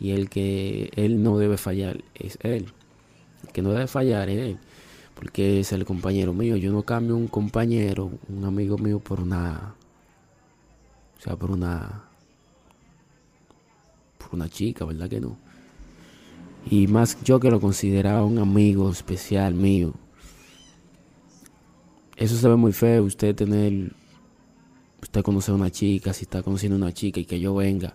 y el que él no debe fallar es él. El que no debe fallar es él, porque es el compañero mío. Yo no cambio un compañero, un amigo mío por una, o sea, por una, por una chica, ¿verdad que no? Y más yo que lo consideraba un amigo especial mío. Eso se ve muy feo, usted tener, usted conocer a una chica, si está conociendo a una chica y que yo venga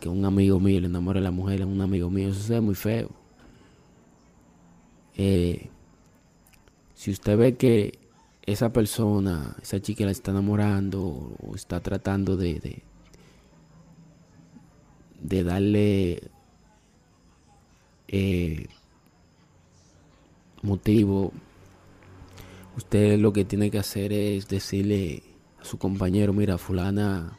que un amigo mío le enamore a la mujer, a un amigo mío, eso es muy feo. Eh, si usted ve que esa persona, esa chica la está enamorando o está tratando de, de, darle eh, motivo, usted lo que tiene que hacer es decirle a su compañero, mira, fulana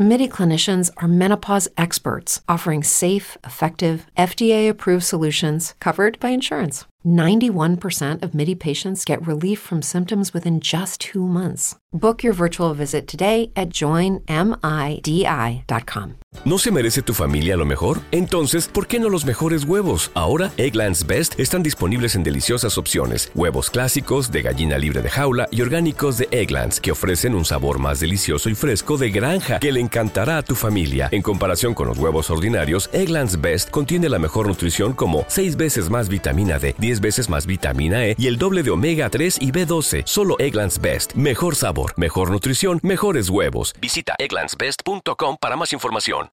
MIDI clinicians are menopause experts offering safe, effective, FDA approved solutions covered by insurance. 91% of MIDI patients get relief from symptoms within just two months. Book your virtual visit today at joinmidi.com. ¿No se merece tu familia lo mejor? Entonces, ¿por qué no los mejores huevos? Ahora, Egglands Best están disponibles en deliciosas opciones. Huevos clásicos, de gallina libre de jaula y orgánicos de Egglands, que ofrecen un sabor más delicioso y fresco de granja que le encantará a tu familia. En comparación con los huevos ordinarios, Egglands Best contiene la mejor nutrición como 6 veces más vitamina D, 10 veces más vitamina E y el doble de omega 3 y B12. Solo Egglands Best. Mejor sabor, mejor nutrición, mejores huevos. Visita egglandsbest.com para más información.